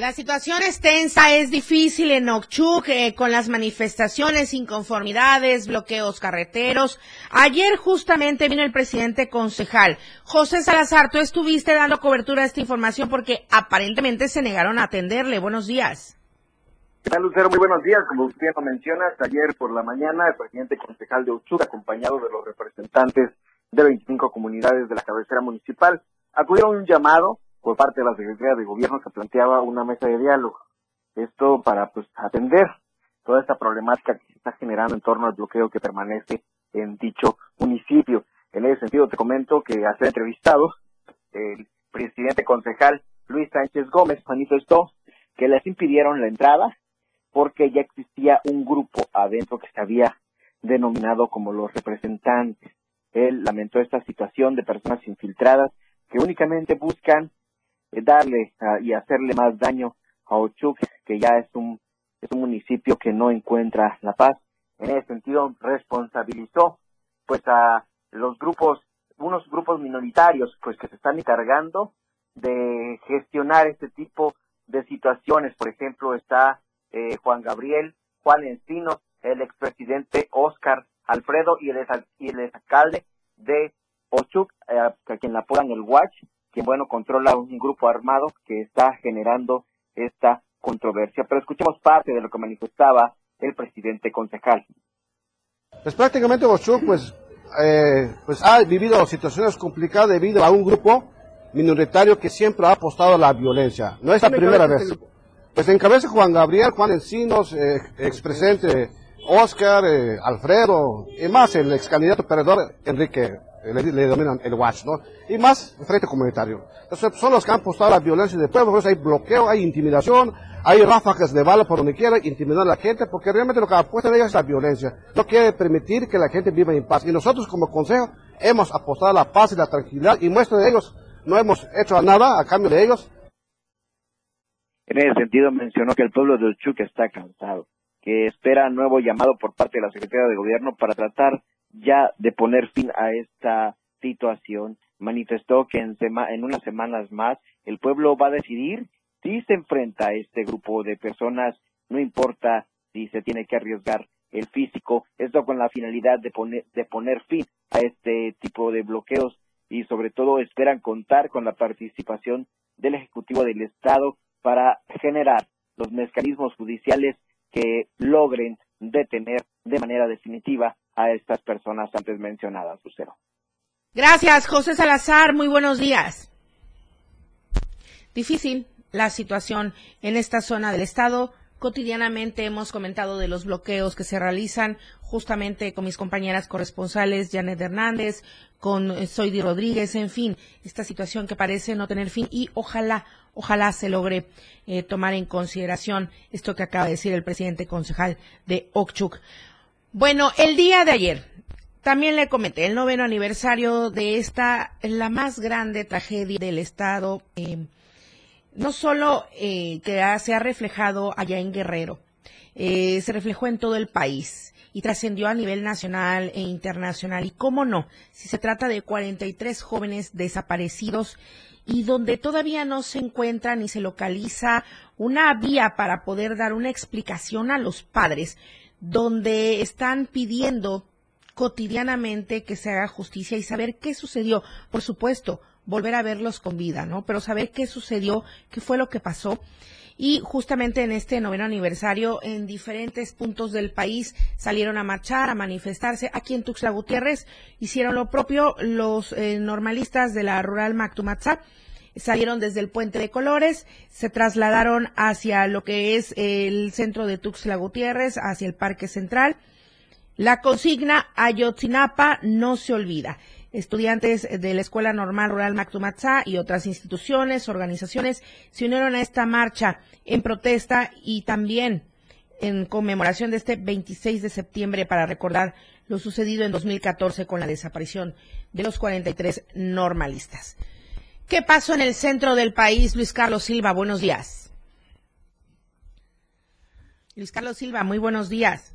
La situación es tensa, es difícil en Ochuc, eh, con las manifestaciones, inconformidades, bloqueos carreteros. Ayer justamente vino el presidente concejal. José Salazar, tú estuviste dando cobertura a esta información porque aparentemente se negaron a atenderle. Buenos días. ¿Qué tal, Lucero? Muy buenos días. Como usted lo menciona, ayer por la mañana el presidente concejal de Ochuc, acompañado de los representantes de 25 comunidades de la cabecera municipal, acudieron a un llamado por parte de la Secretaría de Gobierno que planteaba una mesa de diálogo. Esto para pues atender toda esta problemática que se está generando en torno al bloqueo que permanece en dicho municipio. En ese sentido te comento que al ser entrevistado, el presidente concejal Luis Sánchez Gómez manifestó que les impidieron la entrada porque ya existía un grupo adentro que se había denominado como los representantes. Él lamentó esta situación de personas infiltradas que únicamente buscan darle ah, y hacerle más daño a Ochuc, que ya es un, es un municipio que no encuentra la paz. En ese sentido, responsabilizó pues a los grupos, unos grupos minoritarios, pues que se están encargando de gestionar este tipo de situaciones. Por ejemplo, está eh, Juan Gabriel, Juan Encino, el expresidente Oscar Alfredo y el, y el exalcalde de Ochuc, eh, a quien la apodan el Watch, quien bueno controla un grupo armado que está generando esta controversia. Pero escuchemos parte de lo que manifestaba el presidente concejal. Pues prácticamente Ochuc pues, eh, pues ha vivido situaciones complicadas debido a un grupo minoritario que siempre ha apostado a la violencia. No es la ¿Quién primera vez. este Pues encabeza Juan Gabriel, Juan Encinos, eh, expresidente Oscar, eh, Alfredo, y más el ex candidato perdedor Enrique, le, le dominan el Watch, ¿no? Y más Frente Comunitario. Entonces, son los que han apostado a la violencia del pueblo, por eso hay bloqueo, hay intimidación, hay ráfagas de bala por donde quiera, intimidar a la gente, porque realmente lo que apuestan ellos es la violencia. No quiere permitir que la gente viva en paz. Y nosotros como consejo hemos apostado a la paz y la tranquilidad, y muestra de ellos, no hemos hecho nada a cambio de ellos, En ese sentido mencionó que el pueblo de Ochuc está cansado, que espera nuevo llamado por parte de la Secretaría de Gobierno para tratar ya de poner fin a esta situación. Manifestó que en, sema- unas semanas más el pueblo va a decidir si se enfrenta a este grupo de personas, no importa si se tiene que arriesgar el físico, esto con la finalidad de poner, de poner fin a este tipo de bloqueos y sobre todo esperan contar con la participación del Ejecutivo del Estado para generar los mecanismos judiciales que logren detener de manera definitiva a estas personas antes mencionadas, Lucero. Gracias, José Salazar. Muy buenos días. Difícil la situación en esta zona del estado. Cotidianamente hemos comentado de los bloqueos que se realizan justamente con mis compañeras corresponsales, Janet Hernández, con eh, Zoidi Rodríguez, en fin, esta situación que parece no tener fin y ojalá, ojalá se logre eh, tomar en consideración esto que acaba de decir el presidente concejal de Okchuk. Bueno, el día de ayer, también le comenté el noveno aniversario de esta, la más grande tragedia del Estado, eh, no solo eh, que ha- se ha reflejado allá en Guerrero, eh, se reflejó en todo el país y trascendió a nivel nacional e internacional. Y cómo no, si se trata de 43 jóvenes desaparecidos y donde todavía no se encuentra ni se localiza una vía para poder dar una explicación a los padres, donde están pidiendo cotidianamente que se haga justicia y saber qué sucedió. Por supuesto, volver a verlos con vida, ¿no? Pero saber qué sucedió, qué fue lo que pasó. Y justamente en este noveno aniversario, en diferentes puntos del país salieron a marchar, a manifestarse. Aquí en Tuxtla Gutiérrez hicieron lo propio los eh, normalistas de la rural Mactumatzá. Salieron desde el Puente de Colores, se trasladaron hacia lo que es el centro de Tuxtla Gutiérrez, hacia el Parque Central. La consigna Ayotzinapa no se olvida. Estudiantes de la Escuela Normal Rural Mactumatzá y otras instituciones, organizaciones se unieron a esta marcha en protesta y también en conmemoración de este 26 de septiembre para recordar lo sucedido en 2014 con la desaparición de los 43 normalistas. ¿Qué pasó en el centro del país, Luis Carlos Silva? Buenos días. Luis Carlos Silva, muy buenos días.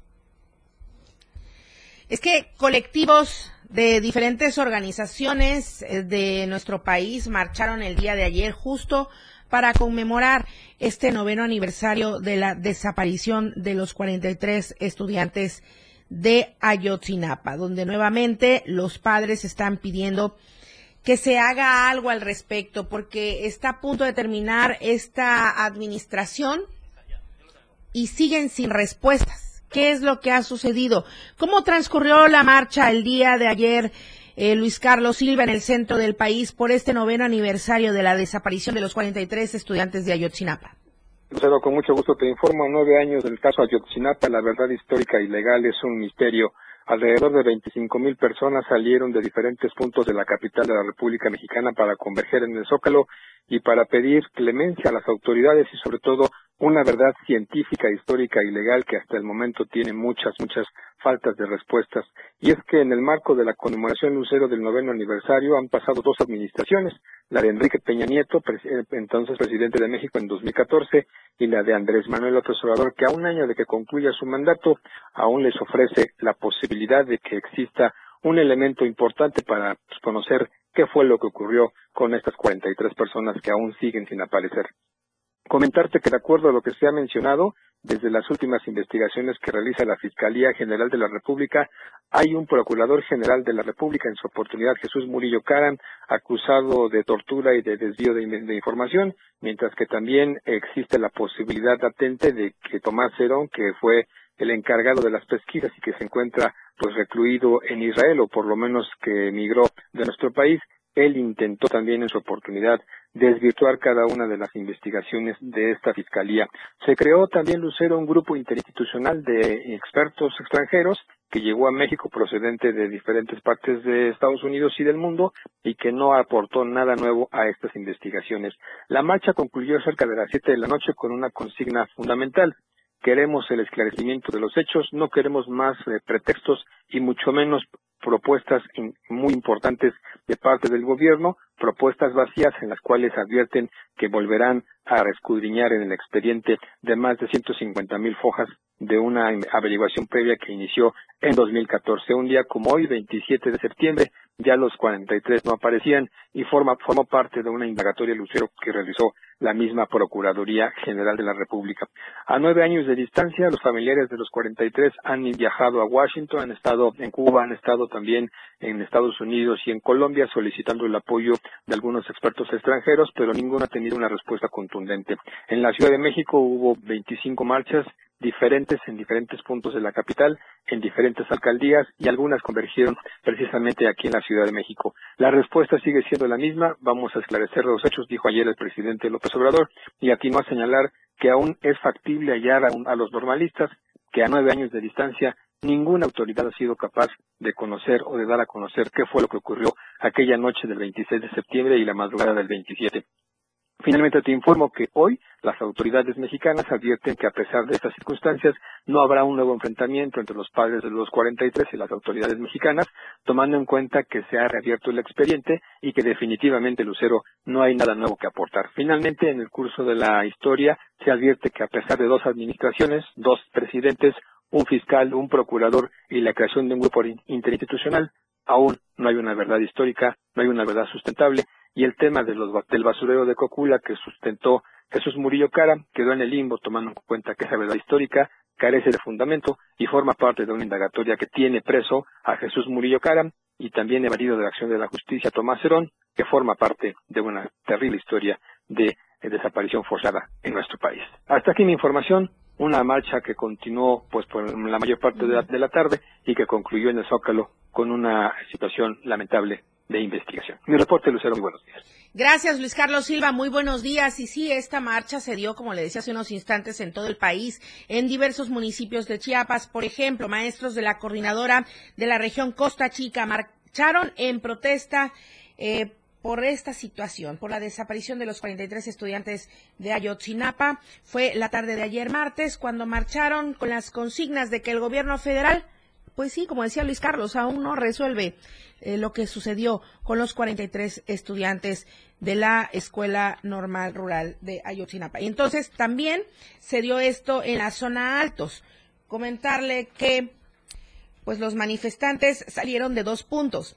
Es que colectivos de diferentes organizaciones eh, de nuestro país marcharon el día de ayer justo para conmemorar este noveno aniversario de la desaparición de los 43 estudiantes de Ayotzinapa, donde nuevamente los padres están pidiendo que se haga algo al respecto, porque está a punto de terminar esta administración y siguen sin respuestas. ¿Qué es lo que ha sucedido? ¿Cómo transcurrió la marcha el día de ayer eh, Luis Carlos Silva en el centro del país por este noveno aniversario de la desaparición de los 43 estudiantes de Ayotzinapa. Lucero, con mucho gusto te informo, nueve años del caso Ayotzinapa, la verdad histórica y legal es un misterio. Alrededor de 25 mil personas salieron de diferentes puntos de la capital de la República Mexicana para converger en el Zócalo y para pedir clemencia a las autoridades y sobre todo una verdad científica, histórica y legal que hasta el momento tiene muchas, muchas faltas de respuestas. Y es que en el marco de la conmemoración lucero del noveno aniversario han pasado dos administraciones, la de Enrique Peña Nieto, eh, entonces presidente de México en 2014, y la de Andrés Manuel López Obrador, que a un año de que concluya su mandato, aún les ofrece la posibilidad de que exista un elemento importante para pues, conocer qué fue lo que ocurrió con estas 43 personas que aún siguen sin aparecer. Comentarte que de acuerdo a lo que se ha mencionado, desde las últimas investigaciones que realiza la Fiscalía General de la República, hay un Procurador General de la República, en su oportunidad Jesús Murillo Caran, acusado de tortura y de desvío de, información, mientras que también existe la posibilidad latente de que Tomás Cerón, que fue el encargado de las pesquisas y que se encuentra pues recluido en Israel o por lo menos que emigró de nuestro país, él intentó también en su oportunidad desvirtuar cada una de las investigaciones de esta fiscalía. Se creó también, Lucero, un grupo interinstitucional de expertos extranjeros que llegó a México procedente de diferentes partes de Estados Unidos y del mundo y que no aportó nada nuevo a estas investigaciones. La marcha concluyó cerca de las siete de la noche con una consigna fundamental queremos el esclarecimiento de los hechos, no queremos más eh, pretextos y mucho menos propuestas muy importantes de parte del gobierno, propuestas vacías en las cuales advierten que volverán a escudriñar en el expediente de más de 150 mil fojas de una averiguación previa que inició en 2014. Un día como hoy, 27 de septiembre, ya los 43 no aparecían y forma, formó parte de una indagatoria lucero que realizó la misma Procuraduría General de la República. A nueve años de distancia, los familiares de los 43 han viajado a Washington, han estado en Cuba, han estado también en Estados Unidos y en Colombia solicitando el apoyo de algunos expertos extranjeros, pero ninguno ha tenido una respuesta contundente. En la Ciudad de México hubo 25 marchas diferentes en diferentes puntos de la capital, en diferentes alcaldías y algunas convergieron precisamente aquí en la Ciudad de México. La respuesta sigue siendo la misma, vamos a esclarecer los hechos, dijo ayer el presidente López Obrador, y atinó a señalar que aún es factible hallar a, los normalistas que a nueve años de distancia ninguna autoridad ha sido capaz de conocer o de dar a conocer qué fue lo que ocurrió aquella noche del 26 de septiembre y la madrugada del 27. Finalmente te informo que hoy las autoridades mexicanas advierten que a pesar de estas circunstancias no habrá un nuevo enfrentamiento entre los padres de los 43 y las autoridades mexicanas, tomando en cuenta que se ha reabierto el expediente y que definitivamente Lucero no hay nada nuevo que aportar. Finalmente, en el curso de la historia se advierte que a pesar de dos administraciones, dos presidentes, un fiscal, un procurador y la creación de un grupo interinstitucional, aún no hay una verdad histórica, no hay una verdad sustentable y el tema de los, del basurero de Cocula que sustentó Jesús Murillo Cara quedó en el limbo tomando en cuenta que esa verdad histórica carece de fundamento y forma parte de una indagatoria que tiene preso a Jesús Murillo Cara y también evadido de la acción de la justicia Tomás Herón, que forma parte de una terrible historia de desaparición forzada en nuestro país. Hasta aquí mi información, una marcha que continuó pues por la mayor parte de la tarde y que concluyó en el Zócalo con una situación lamentable de investigación. Mi reporte, Lucero, muy buenos días. Gracias, Luis Carlos Silva. Muy buenos días. Y sí, esta marcha se dio, como le decía hace unos instantes, en todo el país, en diversos municipios de Chiapas. Por ejemplo, maestros de la coordinadora de la región Costa Chica marcharon en protesta. Eh, por esta situación, por la desaparición de los 43 estudiantes de Ayotzinapa. Fue la tarde de ayer martes cuando marcharon con las consignas de que el gobierno federal pues sí, como decía Luis Carlos, aún no resuelve eh, lo que sucedió con los 43 estudiantes de la Escuela Normal Rural de Ayotzinapa. Y entonces también se dio esto en la zona Altos. Comentarle que pues los manifestantes salieron de dos puntos.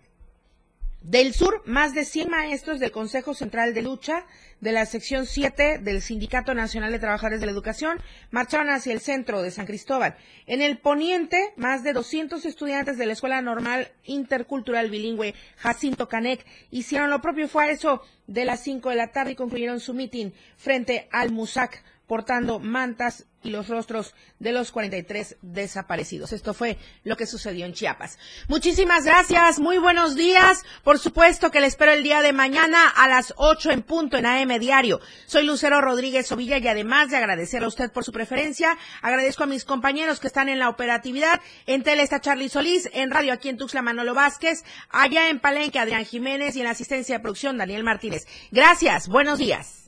Del sur, más de 100 maestros del Consejo Central de Lucha de la sección 7 del Sindicato Nacional de Trabajadores de la Educación marcharon hacia el centro de San Cristóbal. En el poniente, más de 200 estudiantes de la Escuela Normal Intercultural Bilingüe Jacinto Canec hicieron lo propio. Fue a eso de las 5 de la tarde y concluyeron su mitin frente al MUSAC portando mantas y los rostros de los 43 desaparecidos. Esto fue lo que sucedió en Chiapas. Muchísimas gracias, muy buenos días. Por supuesto que le espero el día de mañana a las 8 en punto en AM Diario. Soy Lucero Rodríguez Ovilla y además de agradecerle a usted por su preferencia, agradezco a mis compañeros que están en la operatividad. En tele está Charlie Solís, en radio aquí en Tuxla Manolo Vázquez, allá en Palenque Adrián Jiménez y en la asistencia de producción Daniel Martínez. Gracias, buenos días.